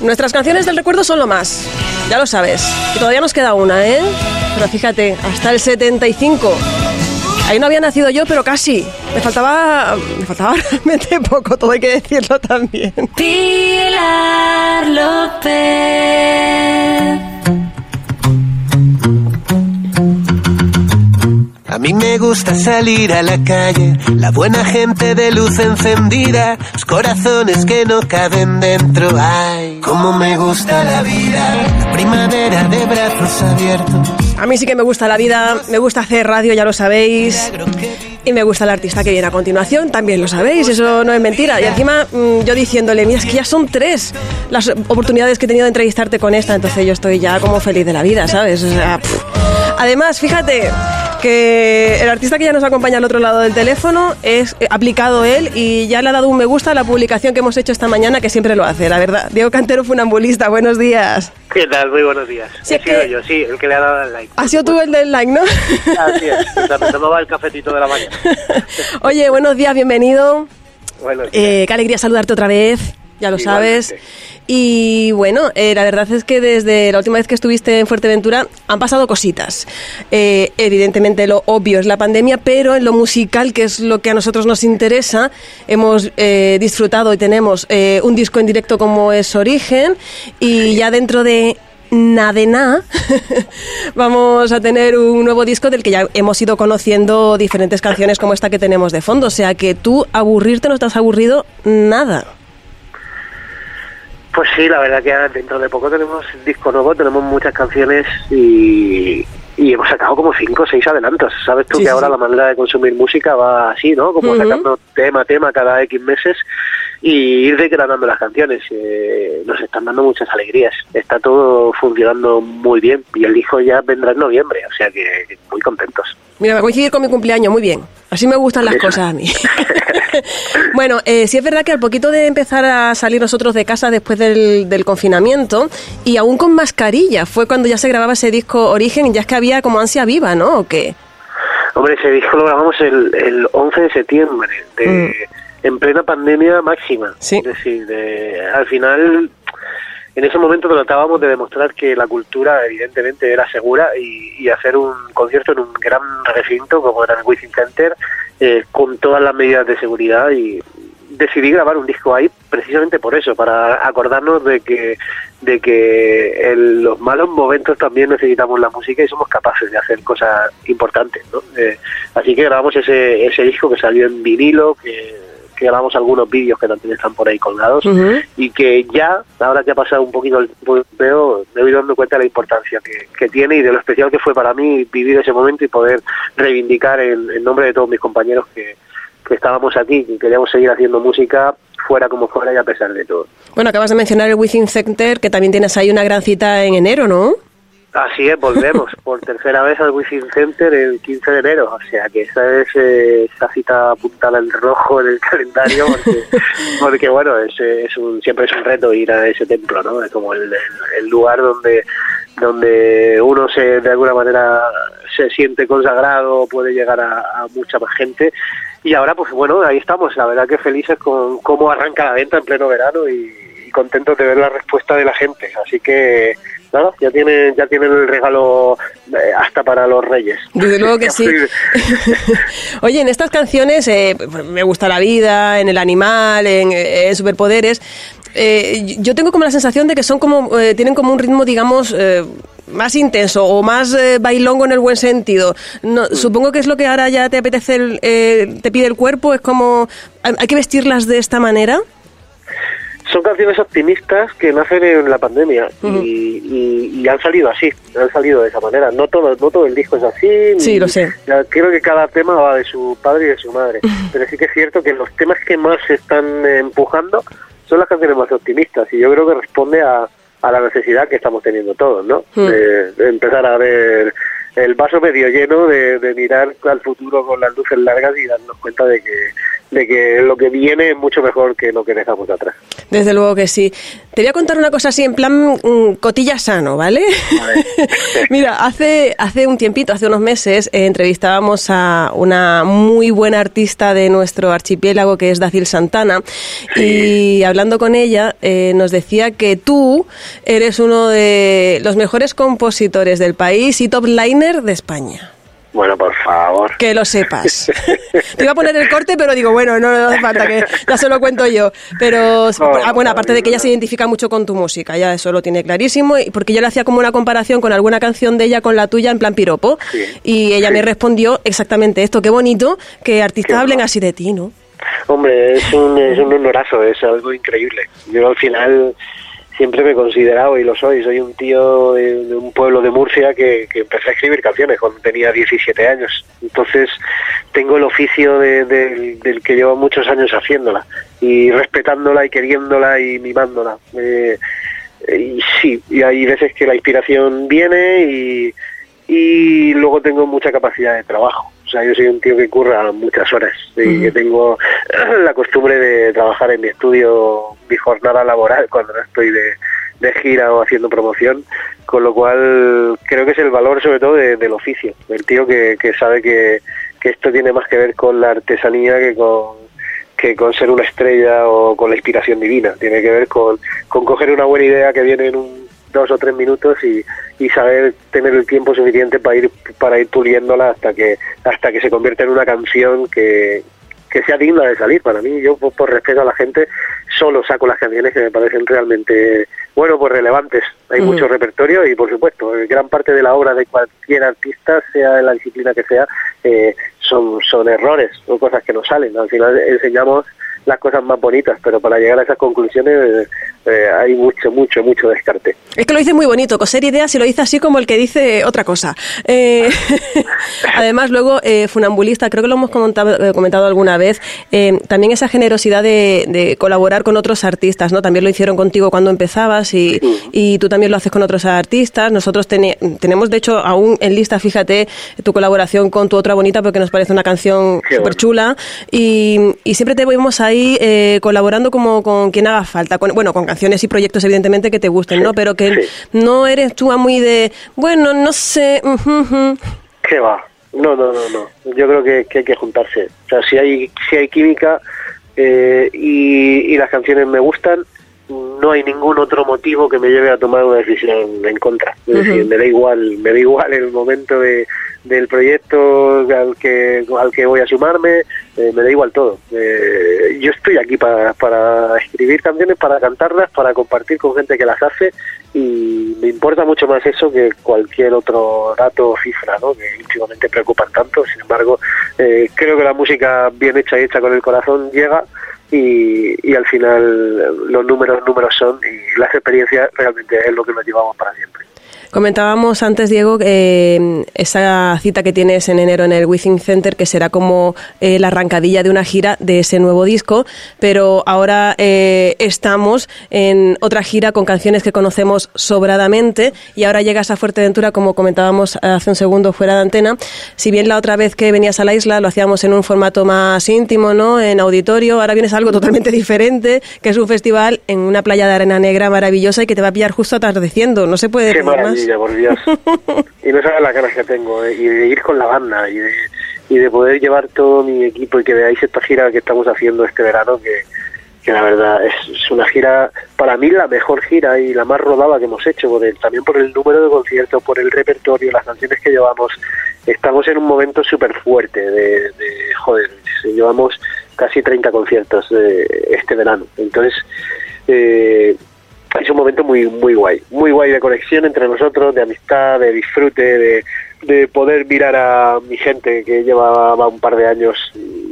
Nuestras canciones del recuerdo son lo más, ya lo sabes. Y todavía nos queda una, ¿eh? Pero fíjate, hasta el 75. Ahí no había nacido yo, pero casi. Me faltaba. Me faltaba realmente poco, todo hay que decirlo también. Pilar López. A mí me gusta salir a la calle, la buena gente de luz encendida, los corazones que no caben dentro. Ay, cómo me gusta la vida, la primavera de brazos abiertos. A mí sí que me gusta la vida, me gusta hacer radio, ya lo sabéis. Y me gusta el artista que viene a continuación, también lo sabéis, eso no es mentira. Y encima mm, yo diciéndole, mira, es que ya son tres las oportunidades que he tenido de entrevistarte con esta, entonces yo estoy ya como feliz de la vida, ¿sabes? Además, fíjate que el artista que ya nos acompaña al otro lado del teléfono es eh, aplicado él y ya le ha dado un me gusta a la publicación que hemos hecho esta mañana, que siempre lo hace, la verdad. Diego Cantero, funambulista, buenos días. ¿Qué tal? Muy buenos días. Sí, He sido que- yo, sí, el que le ha dado el like. Ha sido tú el del like, ¿no? Así es, me tomaba el cafetito de la mañana. Oye, buenos días, bienvenido. Bueno, Eh, qué alegría saludarte otra vez, ya lo Igualmente. sabes. Y bueno, eh, la verdad es que desde la última vez que estuviste en Fuerteventura han pasado cositas. Eh, evidentemente lo obvio es la pandemia, pero en lo musical, que es lo que a nosotros nos interesa, hemos eh, disfrutado y tenemos eh, un disco en directo como es Origen y ya dentro de nada vamos a tener un nuevo disco del que ya hemos ido conociendo diferentes canciones como esta que tenemos de fondo. O sea que tú aburrirte no estás aburrido nada. Pues sí, la verdad que dentro de poco tenemos disco nuevo, tenemos muchas canciones y, y hemos sacado como cinco o seis adelantos. Sabes tú Sí, que sí, ahora la manera de consumir música va así, ¿no? Como Ujú. sacando tema a tema cada X meses y ir degradando las canciones. Eh, nos están dando muchas alegrías. Está todo funcionando muy bien y el disco ya vendrá en noviembre, o sea que muy contentos. Mira, va a coincidir con mi cumpleaños, muy bien. Así me gustan las cosas a mí. bueno, eh, sí es verdad que al poquito de empezar a salir nosotros de casa después del, del confinamiento, y aún con mascarilla, fue cuando ya se grababa ese disco Origen, y ya es que había como ansia viva, ¿no? ¿O qué? Hombre, ese disco lo grabamos el, el 11 de septiembre, de, en plena pandemia máxima. Mm. Sí. Es decir, de- al final, en ese momento tratábamos de demostrar que la cultura evidentemente era segura y, hacer un concierto en un gran recinto como era el Wizzing Center eh, con todas las medidas de seguridad y decidí grabar un disco ahí precisamente por eso, para acordarnos de que de que en los malos momentos también necesitamos la música y somos capaces de hacer cosas importantes, ¿no? Eh, así que grabamos ese, ese disco que salió en vinilo, que, que grabamos algunos vídeos que también están por ahí colgados y que ya, ahora que ha pasado un poquito el tiempo, veo, me voy dando cuenta de la importancia que, que tiene y de lo especial que fue para mí vivir ese momento y poder reivindicar en, en nombre de todos mis compañeros que, que estábamos aquí, que queríamos seguir haciendo música fuera como fuera y a pesar de todo. Bueno, acabas de mencionar el Within Center, que también tienes ahí una gran cita en enero, ¿no? Así es, volvemos. Por tercera vez al Wizzing Center el 15 de enero, o sea que esa es eh, esa cita apuntada en rojo en el calendario porque, porque bueno, es, es un, siempre es un reto ir a ese templo, ¿no? Es como el, el- el lugar donde donde uno se de alguna manera se siente consagrado, puede llegar a, a mucha más gente. Y ahora pues bueno, ahí estamos, la verdad que felices con cómo arranca la venta en pleno verano y, y contentos de ver la respuesta de la gente, así que nada, ya tienen ya tienen el regalo eh, hasta para los reyes. Desde luego que sí. Oye, en estas canciones, eh, me gusta la vida, en el animal, en, eh, superpoderes, eh, yo tengo como la sensación de que son como, eh, tienen como un ritmo, digamos, eh, más intenso o más bailongo en el buen sentido. No, Supongo que es lo que ahora ya te apetece, el- eh, te pide el cuerpo, es como, hay que vestirlas de esta manera. Son canciones optimistas que nacen en la pandemia y, y- y han salido así, han salido de esa manera. No todo, no todo el disco es así. Sí, lo sé. Creo que cada tema va de su padre y de su madre. Pero sí que es cierto que los temas que más se están empujando son las canciones más optimistas y yo creo que responde a, a la necesidad que estamos teniendo todos, ¿no? De, de empezar a ver el vaso medio lleno, de, de mirar al futuro con las luces largas y darnos cuenta de que, de que lo que viene es mucho mejor que lo que dejamos atrás. Desde luego que sí. Te voy a contar una cosa así en plan mm, cotilla sano, ¿vale? Mira, hace, hace un tiempito, hace unos meses, eh, entrevistábamos a una muy buena artista de nuestro archipiélago que es Dacil Santana y hablando con ella eh, nos decía que tú eres uno de los mejores compositores del país y top liner de España. Bueno, por favor. Que lo sepas. Te iba a poner el corte, pero digo, bueno, no, no hace falta, que ya se lo cuento yo. Pero, ah, bueno, aparte de que ella se identifica mucho con tu música, ya eso lo tiene clarísimo, y porque yo le hacía como una comparación con alguna canción de ella con la tuya en plan piropo, y ella me respondió exactamente esto, qué bonito que artistas hablen así de ti, ¿no? Hombre, es un, es un honorazo, es algo increíble. Yo al final siempre me he considerado y lo soy. Soy un tío de, un pueblo de Murcia que, que, empecé a escribir canciones cuando tenía 17 años. Entonces tengo el oficio del que llevo muchos años haciéndola y respetándola y queriéndola y mimándola. Eh, y sí, y hay veces que la inspiración viene y, y luego tengo mucha capacidad de trabajo. O sea, yo soy un tío que curra muchas horas y que tengo la costumbre de trabajar en mi estudio mi jornada laboral cuando no estoy de, gira o haciendo promoción, con lo cual creo que es el valor sobre todo del oficio, del tío que, que sabe que, que esto tiene más que ver con la artesanía que con que con ser una estrella o con la inspiración divina. Tiene que ver con, con coger una buena idea que viene en un dos o tres minutos y, y saber tener el tiempo suficiente para ir para ir puliéndola hasta que hasta que se convierta en una canción que, que sea digna de salir. Para mí yo por, respeto a la gente solo saco las canciones que me parecen realmente bueno pues relevantes. Hay mucho repertorio y por supuesto gran parte de la obra de cualquier artista sea de la disciplina que sea eh, son son errores o cosas que no salen. Al final enseñamos las cosas más bonitas, pero para llegar a esas conclusiones eh, hay mucho, mucho, mucho descarte. Es que lo dice muy bonito, coser ideas y lo dice así como el que dice otra cosa. Eh, además, luego, eh, funambulista, creo que lo hemos comentado, comentado alguna vez, también esa generosidad de, colaborar con otros artistas, ¿no? También lo hicieron contigo cuando empezabas y, y tú también lo haces con otros artistas. Nosotros tenemos, de hecho, aún en lista, fíjate, tu colaboración con tu otra bonita porque nos parece una canción súper chula y, y siempre te vemos ahí eh, colaborando como con quien haga falta, con, bueno, con canciones y proyectos evidentemente que te gusten, ¿no? Pero que no eres tú muy de, bueno, no sé. ¿Qué va? No, no, no, no. Yo creo que, hay que juntarse. O sea, si hay, si hay química eh, y, las canciones me gustan, no hay ningún otro motivo que me lleve a tomar una decisión en contra. Es decir, me da igual, me da igual el momento de, del proyecto al que al que voy a sumarme, eh, me da igual todo. Eh, yo estoy aquí para, para escribir canciones, para cantarlas, para compartir con gente que las hace y me importa mucho más eso que cualquier otro dato o cifra, ¿no? que últimamente preocupan tanto. Sin embargo, eh, creo que la música bien hecha y hecha con el corazón llega y, y al final los números números son y las experiencias realmente es lo que nos llevamos para siempre. Comentábamos antes, Diego, eh, esa cita que tienes en enero en el Within Center, que será como eh, la arrancadilla de una gira de ese nuevo disco, pero ahora eh, estamos en otra gira con canciones que conocemos sobradamente y ahora llegas a Fuerteventura, como comentábamos hace un segundo fuera de antena. Si bien la otra vez que venías a la isla lo hacíamos en un formato más íntimo, ¿no? En auditorio, ahora vienes a algo totalmente diferente, que es un festival en una playa de arena negra maravillosa y que te va a pillar justo atardeciendo. No se puede más por Dios. y no sabes las ganas que tengo, eh, y de ir con la banda, y de, y de poder llevar todo mi equipo y que veáis esta gira que estamos haciendo este verano, que, que la verdad es, una gira, para mí la mejor gira y la más rodada que hemos hecho, por también por el número de conciertos, por el repertorio, las canciones que llevamos. Estamos en un momento súper fuerte de, de, joder, llevamos casi 30 conciertos este verano. Entonces, eh, es un momento muy muy guay, muy guay de conexión entre nosotros, de amistad, de disfrute, de, de poder mirar a mi gente que llevaba un par de años,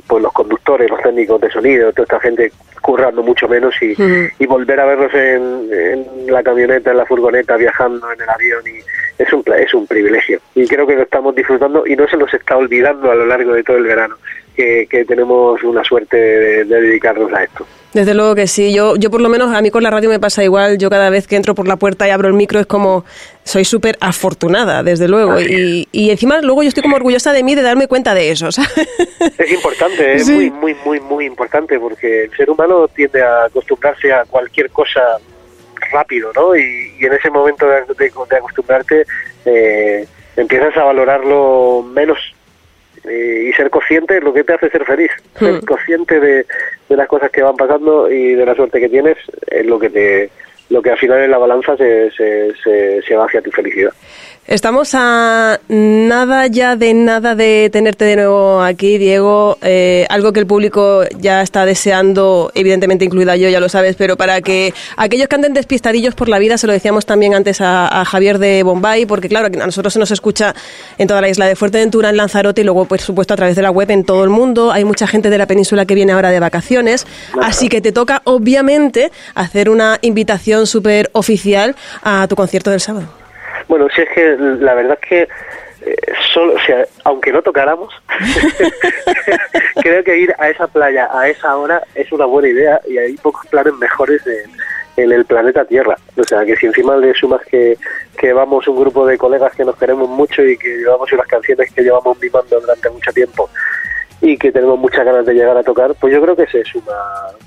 pues los conductores, los técnicos de sonido, toda esta gente currando mucho menos y, y volver a verlos en, en, la camioneta, en la furgoneta, viajando en el avión y es un es un privilegio y creo que lo estamos disfrutando y no se nos está olvidando a lo largo de todo el verano que, que tenemos una suerte de, de dedicarnos a esto. Desde luego que sí. Yo, yo por lo menos a mí con la radio me pasa igual. Yo cada vez que entro por la puerta y abro el micro es como soy súper afortunada, desde luego. Y, y, encima luego yo estoy como orgullosa de mí de darme cuenta de eso. ¿sabes? Es importante, es muy, muy, muy, muy importante porque el ser humano tiende a acostumbrarse a cualquier cosa rápido, ¿no? Y, y en ese momento de, de, de acostumbrarte eh, empiezas a valorarlo menos eh, y ser consciente es lo que te hace ser feliz. Hmm. Ser consciente de, de, las cosas que van pasando y de la suerte que tienes es lo que te lo que al final en la balanza se, se, se, se va hacia tu felicidad. Estamos a nada ya de nada de tenerte de nuevo aquí, Diego. Eh, algo que el público ya está deseando, evidentemente incluida yo, ya lo sabes, pero para que aquellos que anden despistadillos por la vida, se lo decíamos también antes a, a Javier de Bombay, porque claro, a nosotros se nos escucha en toda la isla de Fuerteventura, en Lanzarote y luego, por supuesto, a través de la web en todo el mundo. Hay mucha gente de la península que viene ahora de vacaciones, así que te toca, obviamente, hacer una invitación súper oficial a tu concierto del sábado. Bueno, si es que la verdad es que eh, solo, o sea, aunque no tocáramos, creo que ir a esa playa a esa hora es una buena idea y hay pocos planes mejores en, en el planeta Tierra. O sea, que si encima le sumas que, que vamos un grupo de colegas que nos queremos mucho y que llevamos unas canciones que llevamos mimando durante mucho tiempo y que tenemos muchas ganas de llegar a tocar, pues yo creo que se suma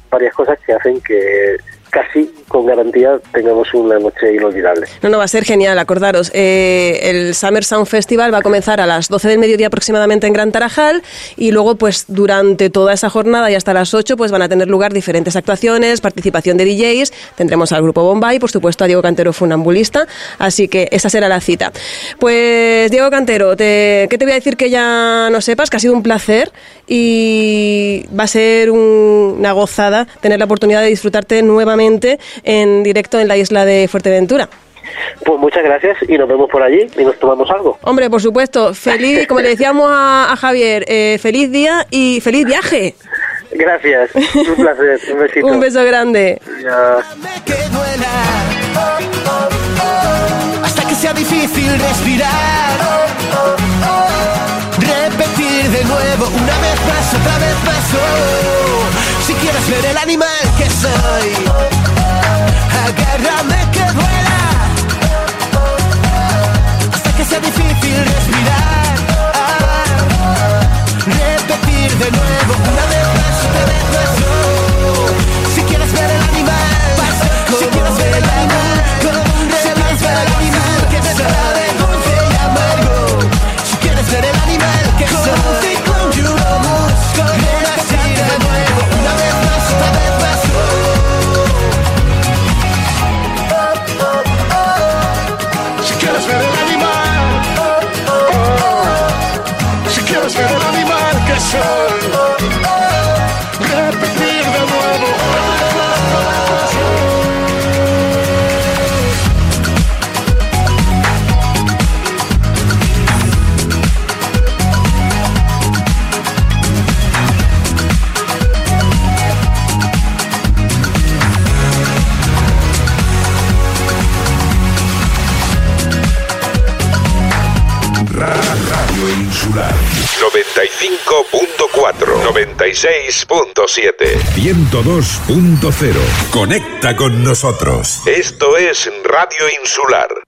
varias cosas que hacen que casi con garantía tengamos una noche inolvidable. No, no, va a ser genial, acordaros. Eh, el Summer Sound Festival va a comenzar a las 12 del mediodía aproximadamente en Gran Tarajal y luego pues durante toda esa jornada y hasta las 8 pues van a tener lugar diferentes actuaciones, participación de DJs, tendremos al grupo Bombay, por supuesto a Diego Cantero Funambulista, así que esa será la cita. Pues Diego Cantero, te, ¿qué te voy a decir que ya no sepas? Que ha sido un placer y va a ser un, una gozada tener la oportunidad de disfrutarte nuevamente en directo en la isla de Fuerteventura. Pues muchas gracias y nos vemos por allí y nos tomamos algo. Hombre, por supuesto. Feliz, como le decíamos a, a Javier, eh, feliz día y feliz viaje. Gracias, un placer, un besito. un beso grande. Hasta que sea difícil respirar. Repetir de nuevo, una vez más, otra vez más. Quieres ver el animal que soy, agárrame que duela. Hasta que sea difícil respirar. Repetir de nuevo, una 95.4, 96.7, 102.0. Conecta con nosotros. Esto es Radio Insular.